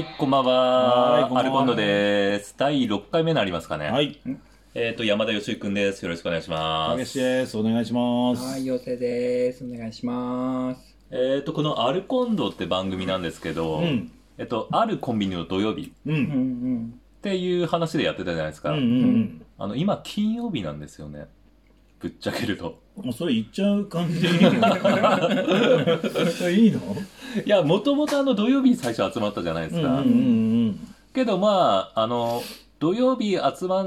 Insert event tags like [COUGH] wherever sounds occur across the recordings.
い、こんばんは。はーいアルコンドです。第6回目になりますかね。はい。えっ、と、山田義之くんです。よろしくお願いします。です。お願いします。はい、よせです。お願いします。えっ、と、このアルコンドって番組なんですけど、うん。えっと、あるコンビニの土曜日う。うんんっていう話でやってたじゃないですか。うんうんあの、今、金曜日なんですよね。ぶっちゃけると。それ言っちゃう感じでいいのいいのいや、もともとあの土曜日に最初集まったじゃないですか。うんうんうんけどまあ、あの、土曜日集ま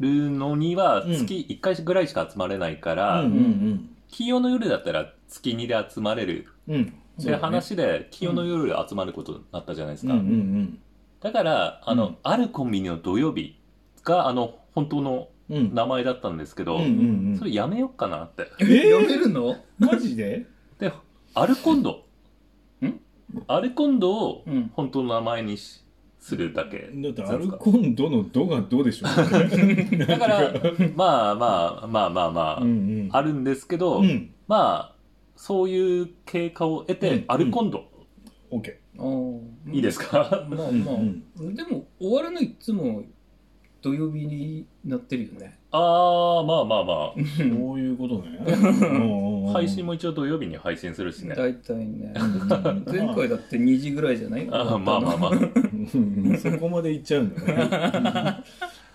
るのには月1回ぐらいしか集まれないから、うん。うんうん金曜の夜だったら月2で集まれるうん。うん。っていう話で、金曜の夜で集まることになったじゃないですか。うんうんだから、あの、うんあるコンビニの土曜日が、あの、本当のうん。うん。名前だったんですけど、うんうんうんそれやめようかなって。うん。え読めるの？マジで？で、アルコンド。ん？アルコンドをうん。本当の名前にしするだけ。だってアルコンドのドがどうでしょう？[LAUGHS] だから、まあまあまあまあまあ、うんうん。あるんですけど、うん。まあ、そういう経過を得て、うんアルコンド、オッケおいいですか、まあー。まあ、うんでも終わるのいつも土曜日になってるよね。ああ、まあまあまあ。うん。そういうことね。[LAUGHS] 配信も一応土曜日に配信するしね。大体ね。う [LAUGHS] ん前回だって2時ぐらいじゃない？あーまあまあまあ。うん [LAUGHS] そこまで行っちゃうんだね。だん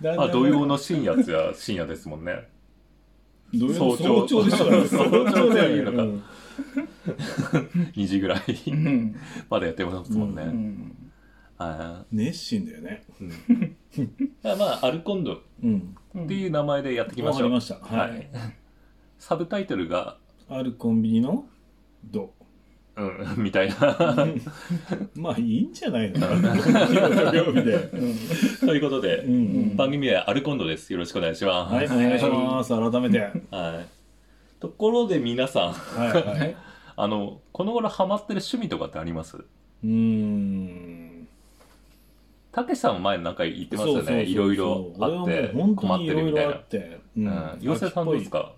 だんあ土曜の深夜っつや深夜ですもんね。早朝早朝でしょ。早朝だよだよね。2時ぐらいうん。までやってますもんね。うん。は熱心だよね。いうん [LAUGHS] まあ、アルコンドっうん。ていう名前でやっていきましょう。わかりました。ははいい。サブタイトルが、あるコンビニの？ド。う？ん、みたいな。まあいいんじゃないの。ということでう、ん。番組はアルコンドです。よろしくお願いします。はい、お願いします。改めて。はいはい。ところで皆さん、はい。[LAUGHS] あの、この頃ハマってる趣味とかってあります？うーん。たけしさんも前なんか言ってましたよね。いろいろあって困ってるみたいな。ううん。妖精さんどうですか？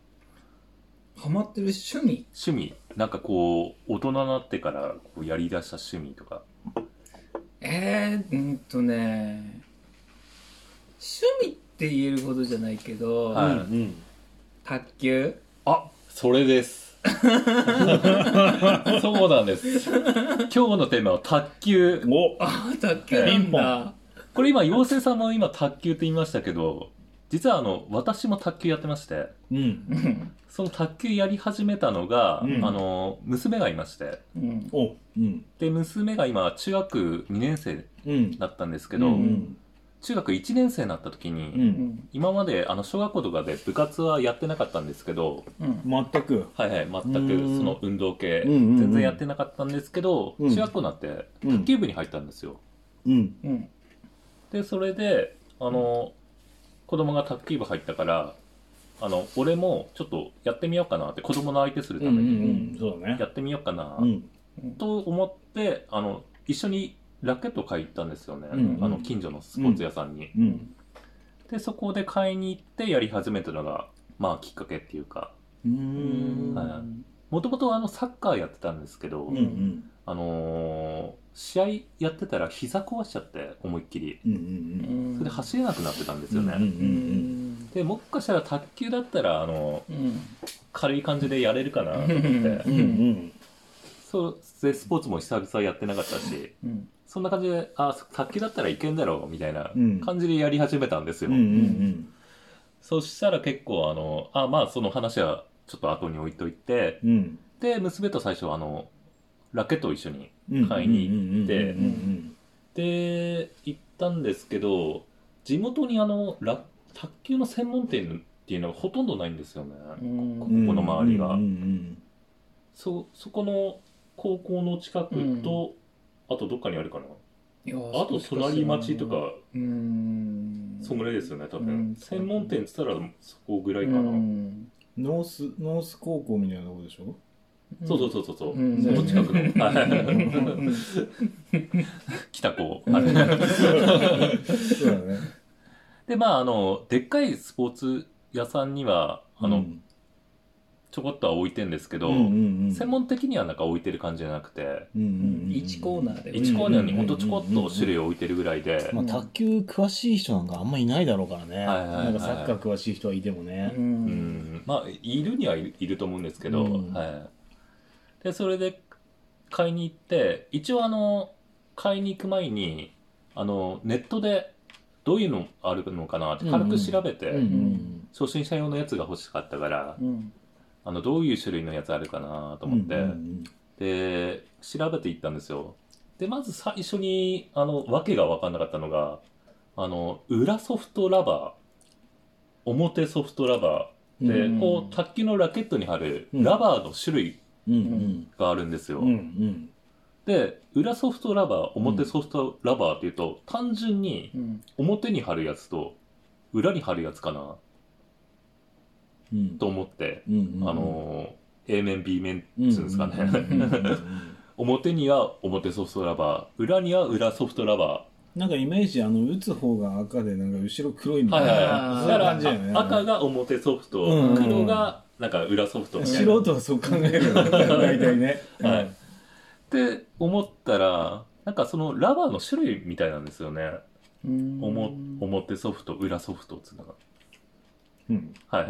ハマってる趣味？趣味？なんかこう、大人になってからこうやり出した趣味とか。えー、うんとね、趣味って言えるほどじゃないけど、はいうん。卓球？あ、それです。[LAUGHS] そうなんです。今日のテーマは卓球。おああ、卓球なんだ。これ今、妖精さんも今卓球って言いましたけど、実はあの、私も卓球やってまして、うん。うんその卓球やり始めたのが、うんあの、娘がいまして、うんおうん。で、娘が今、中学2年生うん。だったんですけど、うん。中学1年生になった時に、う。うんん今まであの小学校とかで部活はやってなかったんですけど、うん全く。はいはい、全くうんその運動系、うんうんうん全然やってなかったんですけど、うん中学校になってうん卓球部に入ったんですよ。うん。うんで、それで、あの、子供が卓球部入ったから、あの、俺もちょっとやってみようかなって、子供の相手するうん。うためにん。そうだねや。ってみようかなうん。と思って、あの、一緒にラケットを買いに行ったんですよね。うんあの、近所のスポーツ屋さんに。うん。で、そこで買いに行ってやり始めたのが、まあ、きっかけっていうか、もともとあの、サッカーやってたんですけど、うんうん。あのー試合やってたら膝壊しちゃって、思いっきり。うんうんそれで走れなくなってたんですよね。うんうんうんで、もしかしたら卓球だったら、あの、うん軽い感じでやれるかなと思ってうん。うんうん。そうでスポーツも久々やってなかったしうんそんな感じであ卓球だったらいけんだろうみたいなうん。感じでやり始めたんですよ、うんうんそしたら結構あのあまあその話はちょっと後に置いといてうん。で娘と最初あのラケットを一緒にうん。買いに行ってうんうんで行ったんですけど地元にあのラ卓球の専門店っていうのがほとんどないんですよね、うんここの周りが。うんうんそそこの高校の近くと、あとどっかにあるかな？あと隣町とかうん。そんぐらいですよね多分、うん専門店っつったらそこぐらいかな、うん。ノース、ノース高校みたいなとこでしょ？そうそうそうそうそう、うん。その近くの、北高、うん。はい。そうだね。でまああのでっかいスポーツ屋さんにはあの、うんちょこっとは置いてるんですけど、うんうんうん。専門的にはなんか置いてる感じじゃなくてうんうんうん1コーナーで。1コーナーにほんとちょこっと種類置いてるぐらいで、まあ、卓球詳しい人なんかあんまいないだろうからね、はいはいはい。なんかサッカー詳しい人はいてもね、ううん。んまあいるにはいると思うんですけど、うん。はい、でそれで買いに行って一応あの買いに行く前にあのネットでどういうのあるのかなって軽く調べて、うんうん。初心者用のやつが欲しかったから、うんあのどういう種類のやつあるかなと思って、うんうんで調べていったんですよ。でまず最初にあの訳が分かんなかったのがあの裏ソフトラバー表ソフトラバーで、うんこう卓球のラケットに貼るうん。ラバーの種類うんうん。があるんですよ、うんうん。で裏ソフトラバー表ソフトラバーっていうと、単純にうん。表に貼るやつと裏に貼るやつかな。うんと思って、うんうんあの A 面 B 面っうん。つうんですかね、うんうんうんうん [LAUGHS] 表には表ソフトラバー裏には裏ソフトラバなんかイメージあの打つ方が赤でなんか後ろ黒いみーはいはいたいな、はい。そういうね。あ赤が表ソフト、うん黒がなんか裏ソフト。みたいな、素人はそう考える大体ね、[LAUGHS] はい。って思ったらなんかそのラバーの種類みたいなんですよね、表ソフト裏ソフトっつうのがうん。はい。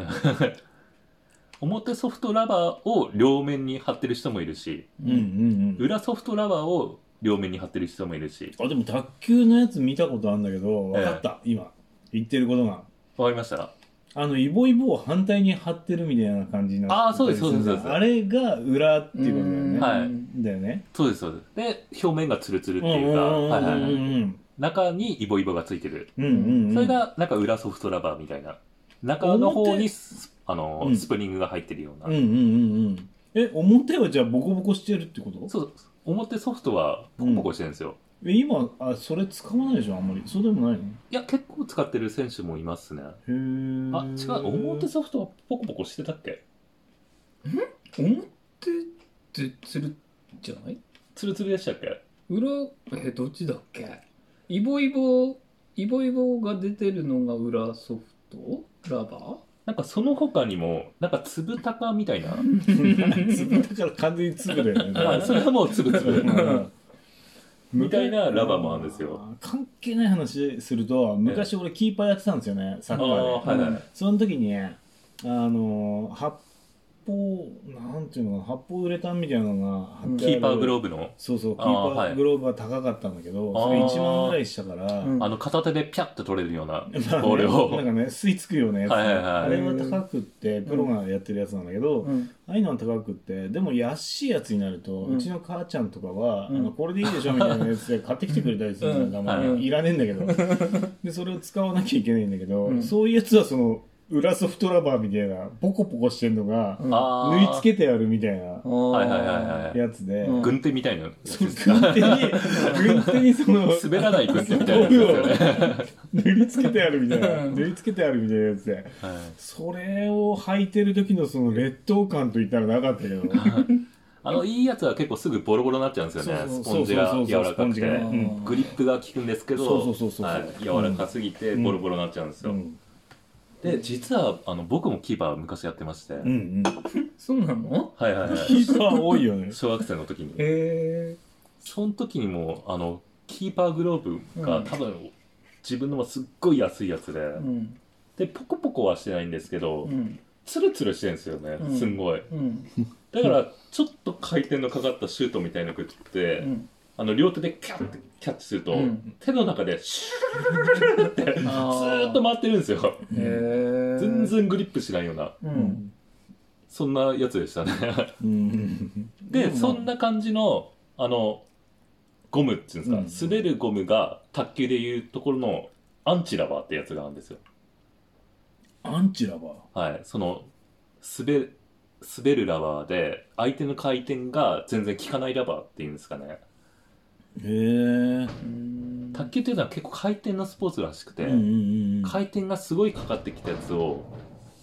表ソフトラバーを両面に貼ってる人もいるしうんうんうん。裏ソフトラバーを両面に貼ってる人もいるし。あでも卓球のやつ見たことあるんだけど分かった、今言ってることが。わかりました。あのイボイボを反対に貼ってるみたいな感じになってあーそうですそうですそうです。あれが裏っていうことだよね、はい。だよね。そうですそうです。で表面がツルツルってうんいうか、うん。はいはいはい。うん中にイボイボがついてる、うんうんうん。それがなんか裏ソフトラバーみたいな中の方にスあの、うん。スプリングが入ってるような、うんうんうんうん。え表はじゃあボコボコしてるってこと？そう表ソフトはポコポコしてるんですよ、え今あそれ使わないでしょあんまり。そうでもないの？いや結構使ってる選手もいますね。へえあ違う表ソフトはポコポコしてたっけ？表ってつるじゃない？ツルツルでしたっけ？裏えどっちだっけ？イボイボイボイボが出てるのが裏ソフト？ラバなんかその他にもなんか粒高みたいな？[LAUGHS] 粒だから完全に粒だよね。あそれはもう粒々。うん。[LAUGHS] みたいなラバーもあるんですよ。あー関係ない話すると昔俺キーパーやってたんですよねサッカーで、あーはいはい。その時にねあの発泡なんていうのかな発泡ウレタンみたいなのがキーパーグローブの？そうそうキーパーグローブは高かったんだけど、それ1万ぐらいしたから、うん。あの片手でピャッと取れるような [LAUGHS] ボールを。なんかね吸い付くようなやつ、はいはいはい。あれは高くってプロがやってるやつなんだけど、ーうん。ああいうのは高くってでも安いやつになると、ううんちの母ちゃんとかは、うん。あのこれでいいでしょみたいなやつで買ってきてくれたりするのうんが、まあはい。いらねえんだけど。でそれを使わなきゃいけないんだけど、うん。そういうやつはその裏ソフトラバーみたいなポコポコしてんのが、縫い付けてあるみたいなはいはいはいはい。やつで、うん。軍手みたいなやつそうですか？軍手に軍手にその [LAUGHS] 滑らない軍手みたいなやつですよね、縫い付けてあるみたいな。うん。縫い付けてあるみたいなやつで。はい。それを履いてる時のその劣等感といったらなかったけど。[LAUGHS] あのいいやつは結構すぐボロボロになっちゃうんですよね。そうそうスポンジがそうそうそう柔らかくて。スポンジが。ねうん。グリップが効くんですけどそうそうそうそう。はい。柔らかすぎてボロボロになっちゃうんですよ、うんで実はあの僕もキーパー昔やってまして、うんうん。[LAUGHS] そうなの？はいはいはい。キーパー多いよね。小学生の時に。へその時にもあのキーパーグローブがうん。多分自分のもすっごい安いやつで、えうん。でポコポコはしてないんですけど、うん。ツルツルしてるんですよね、うん。すんごい。うん。だからちょっと回転のかかったシュートみたいなの食って、うんあの両手でキャッてキャッチすると、うん。手の中でシューってずーっと回ってるんですよ。全然グリップしないような。うん。そんなやつでしたね。うん。で、うんそんな感じのあのゴムっていうんですか、滑るゴムが卓球でいうところのアンチラバーってやつがあるんですよ。アンチラバー。はい。その滑る滑るラバーで相手の回転が全然効かないラバーっていうんですかねへえうん卓球っていうのは結構回転のスポーツらしくて、うんうんうん回転がすごいかかってきたやつを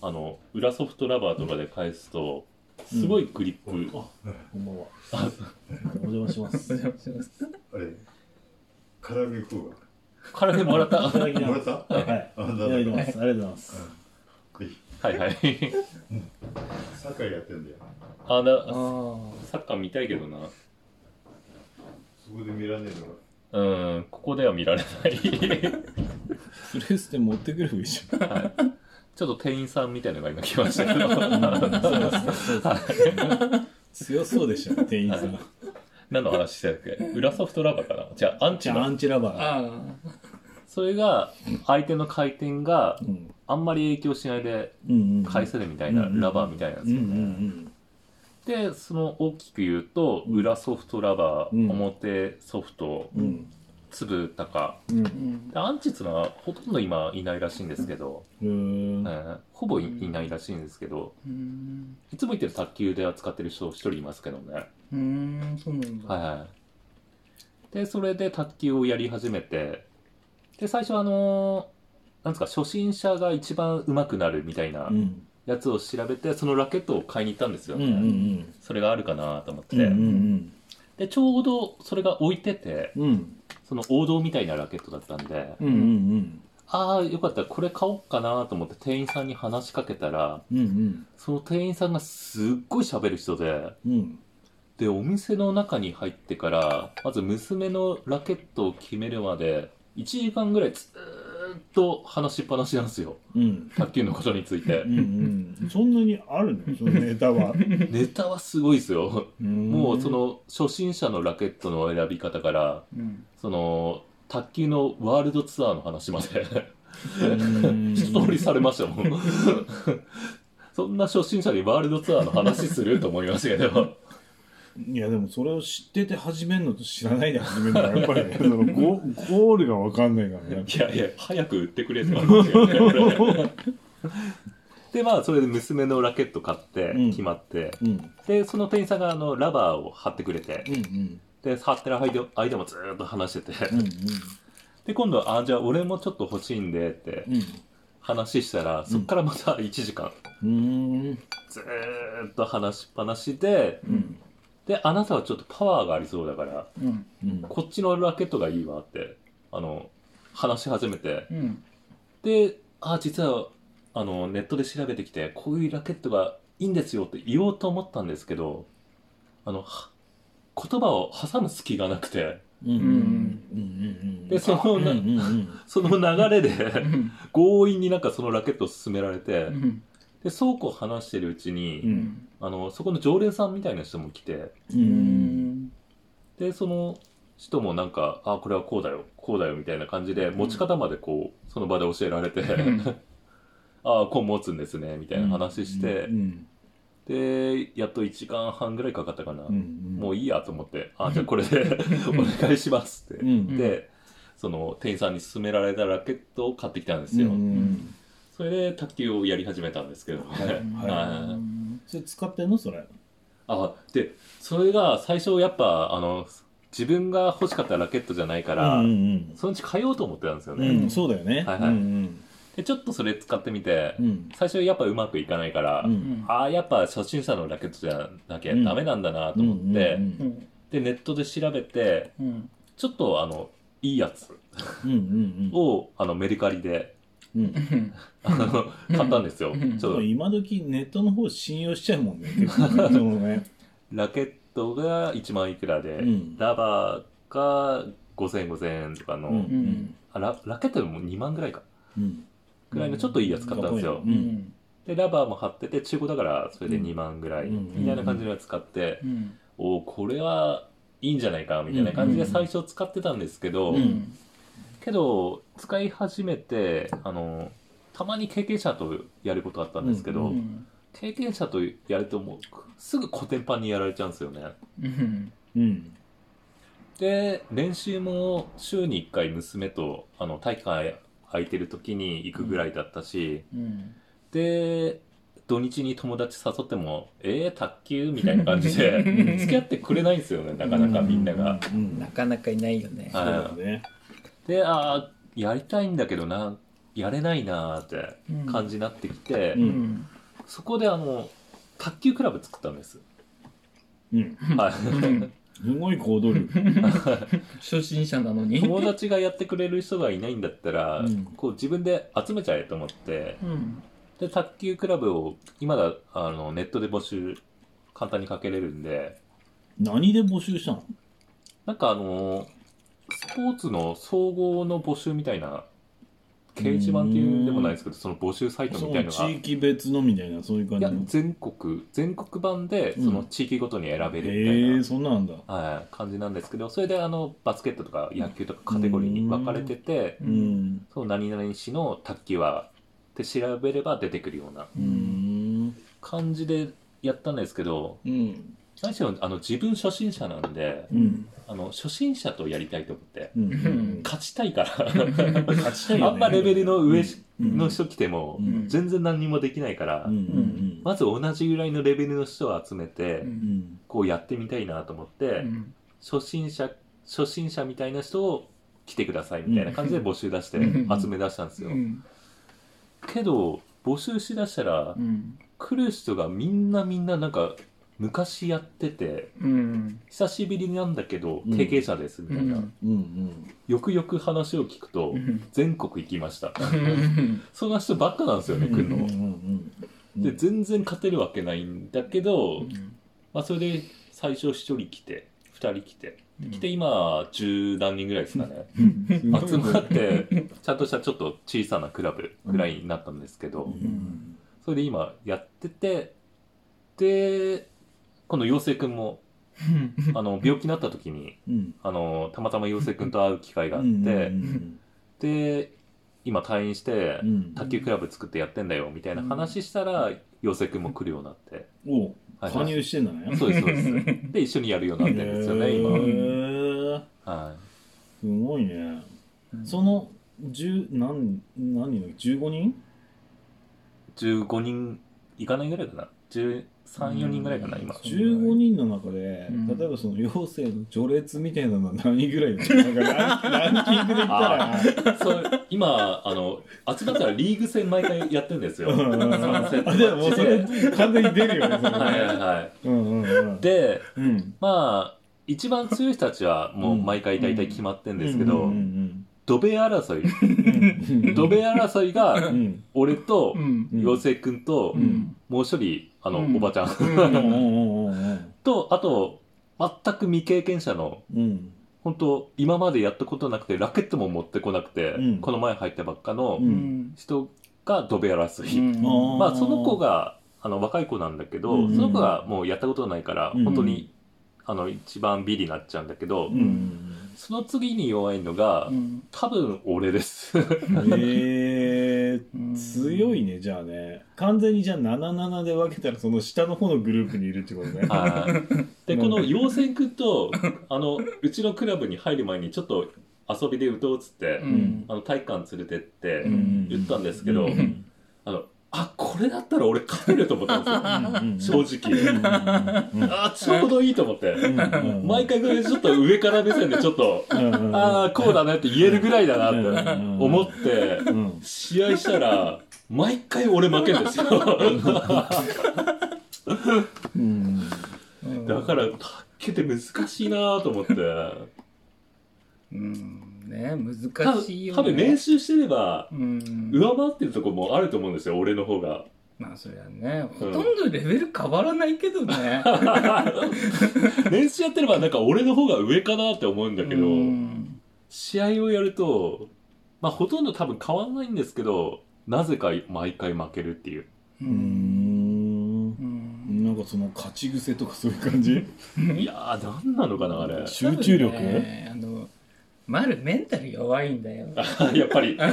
あの裏ソフトラバーとかで返すとすごいグリップ、あこん。ばんはお邪魔しますお邪魔します。[LAUGHS] あれ、唐揚げ食うわ。体でもらった？[LAUGHS] もらった？はい。いただきます。ありがとうございます。はいはい。最サッカーやってんだよ。あだあサッカー見たいけどなそこで見られねえのか。うんここでは見られない。プレステ持ってくればいいじゃん。ちょっと店員さんみたいなのが今来ましたけど。強そうでしたね、店員さん。何の話してたっけ？裏ソフトラバーかな？じゃあアンチじゃあ、アのンチラバー。あそれが相手の回転がうん。あんまり影響しないで。返せるみたいなラバーみたいなんですようでその大きく言うと裏ソフトラバー、うん表ソフトうん。うん。粒高うん。うんでアンチっていうのはほとんど今いないらしいんですけど、うーん。えーほぼいいないらしいんですけどうんいつも言ってる卓球で扱ってる人一人いますけどねうんそうなんだはいはいでそれで卓球をやり始めてで最初あのーなんですか初心者が一番上手くなるみたいなうん。やつを調べてそのラケットを買いに行ったんですようんね、うんそれがあるかなと思って、うん。うんうんでちょうどそれが置いててうん。うん。その王道みたいなラケットだったんで、うんうんああよかったこれ買おうかなと思って店員さんに話しかけたらうん。うんその店員さんがすっごい喋る人でうん。うん。でお店の中に入ってからまず娘のラケットを決めるまで1時間ぐらいずーっと話しっぱなしなんですよ。うん。卓球のことについて。うんうん。そんなにあるの？[LAUGHS] そのネタは。[LAUGHS] ネタはすごいですよ。ももうそ、の初心者のラケットの選び方からうん。その卓球のワールドツアーの話まで。うん。一通りされましたもん。[LAUGHS] そんな初心者にワールドツアーの話すると思いましたけどいやでもそれを知ってて始めるのと知らないで始めるのはやっぱりね [LAUGHS] そのゴゴールが分かんないからね。いやいや早く売ってくれってで [LAUGHS] まあそれで娘のラケット買ってうん。決まって、うん。でその店員さんがあのラバーを貼ってくれて。うんうん。で貼ってる間間もずーっと話してて、うんで今度あじゃあ俺もちょっと欲しいんでってうん。話したら、そっからまた1時間。うん。ずーっと話しっぱなしでうんであなたはちょっとパワーがありそうだからうん。うん。こっちのラケットがいいわってあの話し始めて。うん。であ実はあのネットで調べてきてこういうラケットがいいんですよって言おうと思ったんですけどあのは言葉を挟む隙がなくて。うん。うん。うん。でそのなうん。うん。うん。その流れでうん。強引になんかそのラケットを勧められてうんでそうこう話してるうちに、うん。あのそこの常連さんみたいな人も来てでその人もなんか「あこれはこうだよこうだよ」みたいな感じで持ち方までこうその場で教えられてん「[LAUGHS] ああこう持つんですね」みたいな話して、うん。でやっと1時間半ぐらいかかったかな、うん。もういいやと思って「あ [LAUGHS] じゃあこれで [LAUGHS] お願いします」って、うん。でその店員さんに勧められたラケットを買ってきたんですよ、うんそれで卓球をやり始めたんですけど。ね、はい。はい。はい。それ使ってんのそれあでそれが最初やっぱあの自分が欲しかったラケットじゃないから、うんそのうち買おうと思ってたんですよね、うんうんそうだよね。はいはい。うんでちょっとそれ使ってみて、うん。最初やっぱうまくいかないから、うん。ああやっぱ初心者のラケットじゃなきゃダメなんだなと思って、うんうんでネットで調べてうん。ちょっとあのいいやつうんうん。をあのメルカリでうん。うんあの買ったんですよ、うん。ちょっと。今時ネットの方信用しちゃうもんね。結構ね [LAUGHS] ラケットが1万いくらで、うん。ラバーが5000 5000円とかの、うん。うんあララケットでも2万ぐらいか。うん。ぐらいのちょっといいやつ買ったんですよ、うん。うん。でラバーも貼ってて中古だからそれで2万ぐらい。うん。みたいな感じのやつ買って、うん。おおこれはいいんじゃないかみたいな感じで最初使ってたんですけど、うんけど使い始めてあのたまに経験者とやることあったんですけど、うん。うん経験者とやるともうすぐコテンパンにやられちゃうんですよね。うん。うん。で練習も週に1回娘とあの体育館空いてる時に行くぐらいだったし、うん。で土日に友達誘っても「えー、卓球?」みたいな感じで付き合ってくれないんですよねなかなかみんなが。うん。なかなかいないよね。はい。そうだねでああやりたいんだけどなやれないなーって感じになってきて、うん。うんそこであの卓球クラブ作ったんです。うん。はい。すごい行動力。[LAUGHS] 初心者なのに。友達がやってくれる人がいないんだったら、うん。こう自分で集めちゃえと思ってうん。で、卓球クラブを今だあのネットで募集簡単にかけれるんで、何で募集したの？なんかあのスポーツの総合の募集みたいな、掲示板っていうんでもないですけど、その募集サイトそみたいのが。の地域別のみたいなそういう感いやじの全国全国版でうん。その地域ごとに選べるみたいな、へえそんなんだ。はい、感じなんですけどそれであのバスケットとか野球とかカテゴリーに分かれてて、うん。そう何々市の卓球はって調べれば出てくるようなうん。感じでやったんですけどうん何しろあの自分初心者なんでうん。あの初心者とやりたいと思ってうん。うん勝ちたいから勝ちたいよね。あんまレベルの上うんの人来てもうん。全然何にもできないから、うん。うん。まず同じぐらいのレベルの人を集めて、こうやってみたいなと思って、うん。初心者初心者みたいな人を来てくださいみたいな感じで募集出してうん。集め出したんですよ、うん。けど募集しだしたらうん。来る人がみんなみんななんか昔やっててうん。久しぶりなんだけどうん。経験者ですみたいな、うん。うん。よくよく話を聞くとうん。全国行きました。うん。そんな人ばっかなんですよね来るの、うん。うん。うんで全然勝てるわけないんだけど、まあ、それで最初1人来て2人来て。来て今十何人ぐらいですかね、うん。集まってちゃんとしたちょっと小さなクラブぐらいになったんですけど、うん。それで今やっててでこの陽生くんもあの病気になった時にうん。あのたまたま陽生くんと会う機会があって、うんで今退院してうん。卓球クラブ作ってやってんだよみたいな話したら陽生くんも来るようになって、おはい加入してんだね。そうですそうです。で一緒にやるようになってるんですよね、へ今、ーはすごいね。その十何何人だっけ15人？い、15人いかないぐらいかな134人ぐらいかな今。そう15人の中で、うん。例えばその妖精の序列みたいなのは何人ぐらいだなんかランランキングで言ったら。そう今あの集まったらリーグ戦毎回やってるんですよ。うんうんうん。3セットあでももうそれ完全に出るよね。それねはいはいはい。うんうんうん。でうん。まあ一番強い人たちはもう毎回大体決まってるんですけど、うんうんドベ争い。うん。うんドベ争いがうん。俺とうん。うん妖精くんとうん。もう一人あの、うん。おばちゃん。とあと全く未経験者のうん。本当今までやったことなくてラケットも持ってこなくて、うん。この前入ったばっかの人がドベ争い、まあその子があの若い子なんだけど、うん。その子がもうやったことないから、うん。本当にあの一番ビリになっちゃうんだけど、うんその次に弱いのが、うん。多分俺です。えうん。ー、強いねじゃあね。完全にじゃあ77で分けたらその下の方のグループにいるってことね。はい。[LAUGHS] でこの陽線くんとあのうちのクラブに入る前にちょっと遊びで打とうっつって、うん。あの体育館連れてって、うん。言ったんですけどうん。あのあこれだったら俺勝てると思ったんですよ。正直、うんあちょうどいいと思って、うん毎回これちょっと上から目線でちょっと、うんああこうだねって言えるぐらいだなってうん思って、うん。試合したら毎回俺負けるんですよ。だから卓球って難しいなと思って。うんね。多難しいよね。分多分練習してればうん。上回ってるとこもあると思うんですよ俺の方が。まあそりゃねほうん。とんどレベル変わらないけどね。[LAUGHS] 練習やってればなんか俺の方が上かなって思うんだけど、うん。試合をやるとまあほとんど多分変わんないんですけどなぜか毎回負けるっていう。ううん。なんかその勝ち癖とかそういう感じ？いやー何なのかなあれ。集中力、ねあの丸メンタル弱いんだよ。もうやっぱり。[LAUGHS]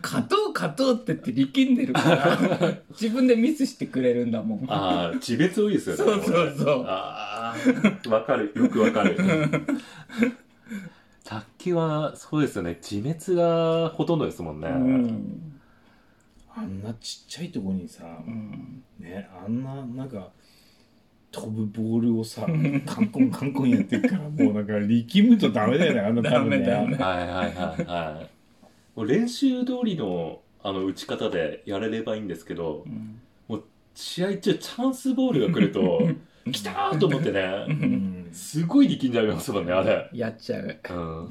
勝とう勝とうって言って力んでるから [LAUGHS] 自分でミスしてくれるんだもん。ああ自別多いですよねそうそうそう。ああわかる。よくわかる。[LAUGHS] 卓球はそうですよね。自滅がほとんどですもんね、うん。あんなちっちゃいとこにさ、うん。ねあんななんか飛ぶボールをさカンコンカンコンやってるから [LAUGHS] もうなんか力むとダメだよねあんな多分ね。ダメだよね。はいはいはいはい。もう練習通りのあの打ち方でやれればいいんですけどうん試合中チャンスボールが来ると [LAUGHS] 来たーと思ってうねん。すごい力んじゃいますもんねあれ、やっちゃう。うん。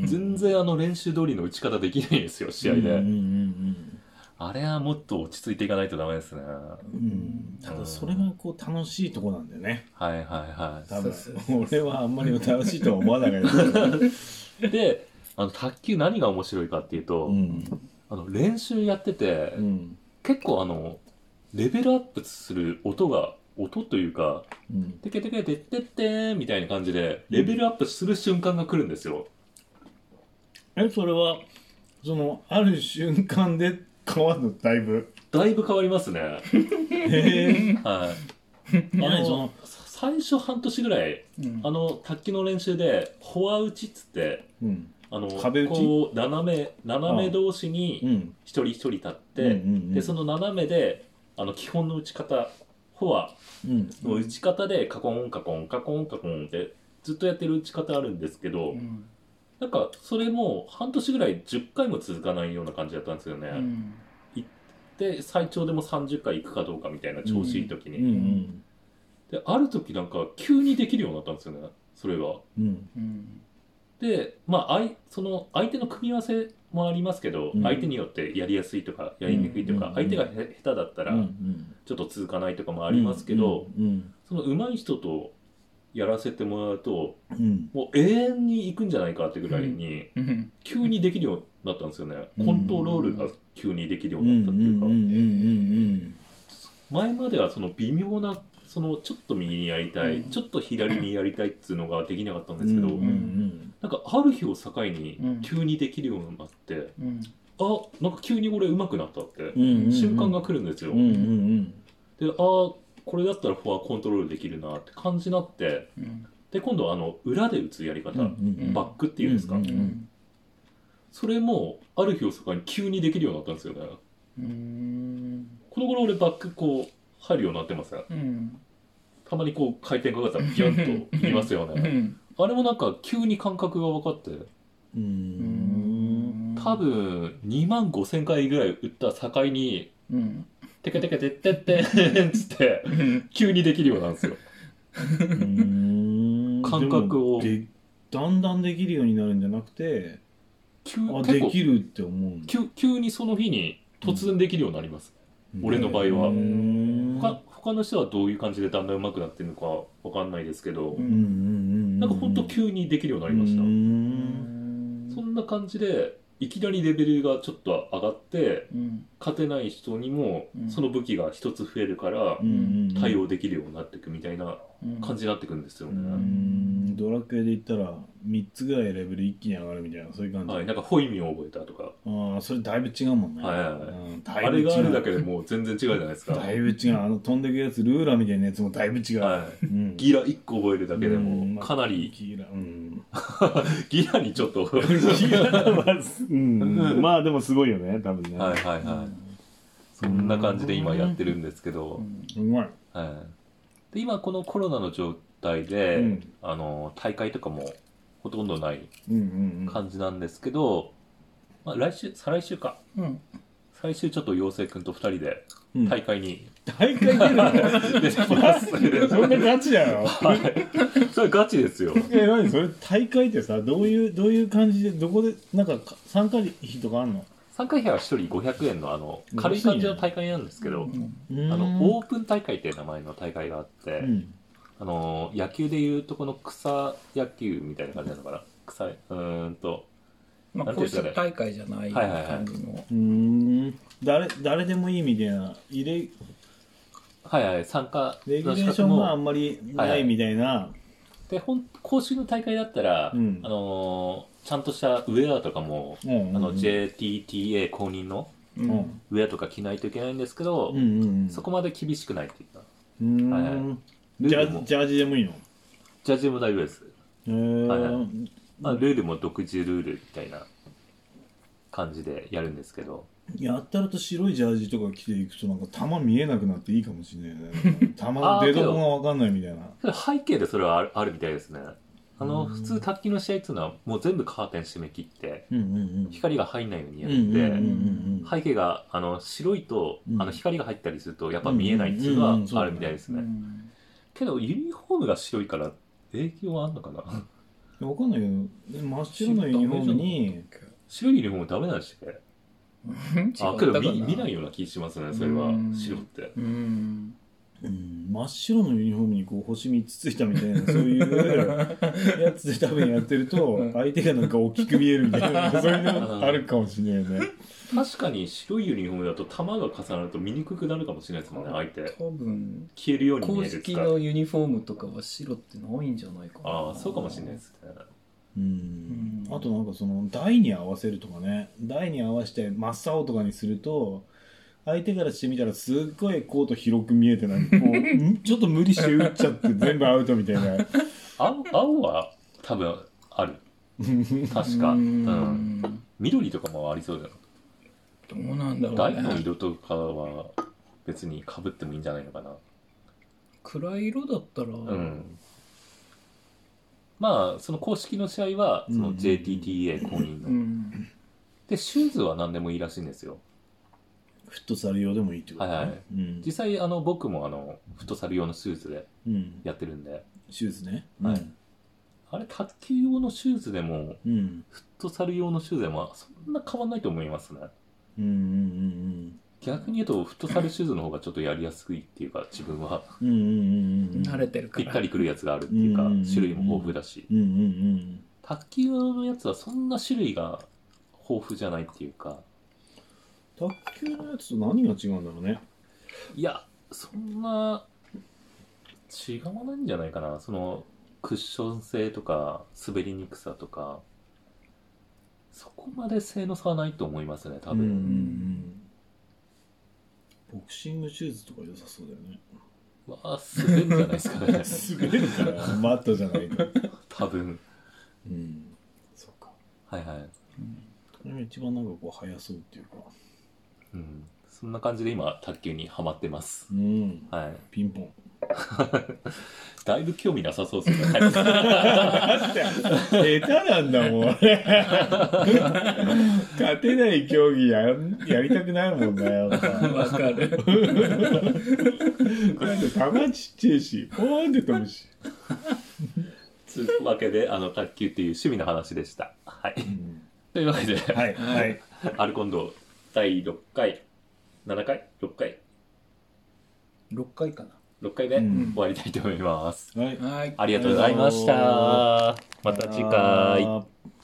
うん。全然あの練習通りの打ち方できないんですよ試合で、うんうんうんああれはもっと落ち着いていかないとダメですね。うん、ただそれがこう楽しいとこなんだよね。はいはいは多分俺はあんまり楽しいとは思わなかったい。[LAUGHS] で、あの、卓球何が面白いかっていうと、うん。あの、練習やってて、うん。結構あの、レベルアップする音が、音というか、うん。テケテケテッテッテーみたいな感じで、レベルアップする瞬間が来るんですよ。えそれはそのある瞬間で変わるのだいぶ。だいぶ変わりますね。はい。あの最初半年ぐらい、うん。あの、卓球の練習で、フォア打ちっつって、うん。あの、壁打ち？こう、斜め、斜め同士にうん。一人一人立って、で、その斜めで、あの、基本の打ち方、フォアうん。の打ち方で、カコンカコンカコンカコンって、ずっとやってる打ち方あるんですけど、うんなんか、それも半年ぐらい10回も続かないような感じだったんですよね。うんで、最長でも30回行くかどうかみたいな調子いい時に。うんうんで、ある時なんか、急にできるようになったんですよね。それが。で、まあ、あいその相手の組み合わせもありますけど、うん相手によってやりやすいとかやりにくいとか、うん相手がへ下手だったらうんちょっと続かないとかもありますけど、うんその上手い人とやらせてもらうとうん。もう永遠に行くんじゃないかってぐらいにうん。急にできるようになったんですよね、うん。コントロールが急にできるよううんになったっていうか、うんうん前まではその微妙なそのちょっと右にやりたい、うん。ちょっと左にやりたいっていうのができなかったんですけど、うんうんなんかある日を境にうん急にできるようになって、うん。あなんか急に俺上手くなったって、うんうんうん。瞬間が来るんですよ、うんうん。であこれだったらフォアコントロールできるなって感じになってうん。で今度はあの裏で打つやり方、うんうんバックっていうんですか、うんうんそれもある日を境に急にできるようになったんですよね。うん。この頃俺バックこう入るようになってますよ。うん。たまにこう回転かかったらビュンといきますようねん。あれもなんか急に感覚が分かって。うん。多分2万5千回ぐらい打った境にうんテケテケテッテッテンっつって急にできるようなんですよ感覚をでだんだんできるようになるんじゃなくて急あできるって思うんだ急急にその日に突然できるようになります、俺の場合はうん他他の人はどういう感じでだんだん上手くなってるのかわかんないですけど、ううんうんうんなんかほんと急にできるようになりました、んそんな感じでいきなりレベルがちょっと上がってうん。勝てない人にもうん。その武器が一つ増えるから対応できるようになっていくみたいなうん。感じになっていくんですよね、うん。ドラクエで言ったら3つぐらいレベル一気に上がるみたいなそういう感じ、はい、なんかホイミを覚えたとか。ああそれだいぶ違うもんね、はいはいはい。うんだいあぶ違う。れがあるだけでもう全然違うじゃないですか。だいぶ違う。あの飛んでくやつルーラーみたいなやつもだいぶ違う、はい。うん。ギラ1個覚えるだけでうんもかなりギラうん [LAUGHS] ギラにちょっと。うん。まあでもすごいよね多分ね。はいはいそんな感じで今やってるんですけど、うまいはい、で今このコロナの状態で、うん。あの大会とかもほとんどない感じなんですけど、まあ、来週再来週か。うん再週ちょっと妖精くんと2人でうん。大会に。大会出るの？出てきます、そんなガチだよはい。それガチですよ。え何？それ大会ってさどういうどういう感じでどこでなんかか参加費とかあんの？参加費は1人500円のあの軽い感じの大会なんですけど、うん。あのオープン大会っていう名前の大会があって、うん。あの野球でいうとこの草野球みたいな感じなのかな？草うーんとまあ公式大会じゃないはいはいはい。感じのうーん。誰誰でもいいみたいな入れはいはい。参加レギュのレーションがあんまりないみたいな、でほん公式の大会だったら、うん。あのーちゃんとしたウェアとかも、うん。うんうんあの JTTA 公認のウェアとか着ないといけないんですけど、うんうんうん。そこまで厳しくないっていうか。うーん。はいはい。ジャジャージでもいいの？ジャージも大丈夫です、へー。はいはいまあ、ルールも独自ルールみたいな感じでやるんですけど。やったらと白いジャージとか着ていくとなんか球見えなくなっていいかもしれないね。[LAUGHS] 球の出どこが分かんないみたいな。背景でそれはあるあるみたいですね。あのうん。普通卓球の試合っていうのはもう全部カーテン閉め切ってうんうん光が入んないようにやうんるんで、うんうんうん。背景があの白いと、うんあの光が入ったりするとやっぱ見えないっていうのはあるみたいですね、うんけどユニフォームが白いから影響はあんのかな？分かんないけど真っ白のユニフォームに白いユニフォームダメなんでしたっけあ、けど見見ないよ。ような気しますね、それはう。ん白って。うん。うん、真っ白のユニフォームにこう星3つついたみたいなそういうやつで多分やってるとうん相手がなんか大きく見えるみたいなそういうのあるかもしれないよね。確かに白いユニフォームだと弾が重なると見にくくなるかもしれないですもんね、相手。多分、消えるように見公える式のユニフォームとかは白ってないんじゃないかな。ああ、そうかもしれないですね。うんうんあとなんかその台に合わせるとかね台に合わせて真っ青とかにすると相手からしてみたらすっごいコート広く見えてなんか [LAUGHS] こうん？ちょっと無理して打っちゃって全部アウトみたいな青青は多分ある。確か。ううん。ん。緑とかもありそうだよ。どうなんだろう台のね。色とかは別に被ってもいいんじゃないのかな。暗い色だったら、うん。まあ、その公式の試合は、そのうん JTTA 公認の。うん。で、シューズは何でもいいらしいんですよ。フットサル用でもいいってことね、はいはいうん実際、あの、僕もあの、フットサル用のシューズでうん、やってるんで、シューズねはいあれ、卓球用のシューズでも、フットサル用のシューズでも、そんな変わんないと思いますね。うんうん逆に言うと、フットサルシューズの方がちょっとやりやすいっていうか、自分は、うんうんうんうんうん。慣れてるから。ぴったりくるやつがあるっていうかうんうんうんうん、種類も豊富だし。うんうんうん卓球用のやつはそんな種類が豊富じゃないっていうか、卓球のやつと何が違うんだろうね。いや、そんな違わないんじゃないかな。そのクッション性とか滑りにくさとか、そこまで性の差はないと思いますね、多分。うんうんうんボクシングシューズとか良さそうだよねまあ、滑るんじゃないですかね。[LAUGHS] 滑るからマットじゃないと多分。うんそうかはいはい。これが一番なんかこう速そうっていうかうん。そんな感じで今、卓球にハマってます。うんはい。ピンポン [LAUGHS] だいぶ興味なさそうですね。下手なんだもん俺勝てない競技やんやりたくないもんだよわかる。だって球ちっちゃいしポーンって飛ぶし、というわけで、あの、卓球っていう趣味の話でした。はい。というわけで、はいはいアルコンド第6回、7回 ?6 回？6回か ?6 回でうん終わりたいと思います。はいな。はい。ありがとうございました。また次回。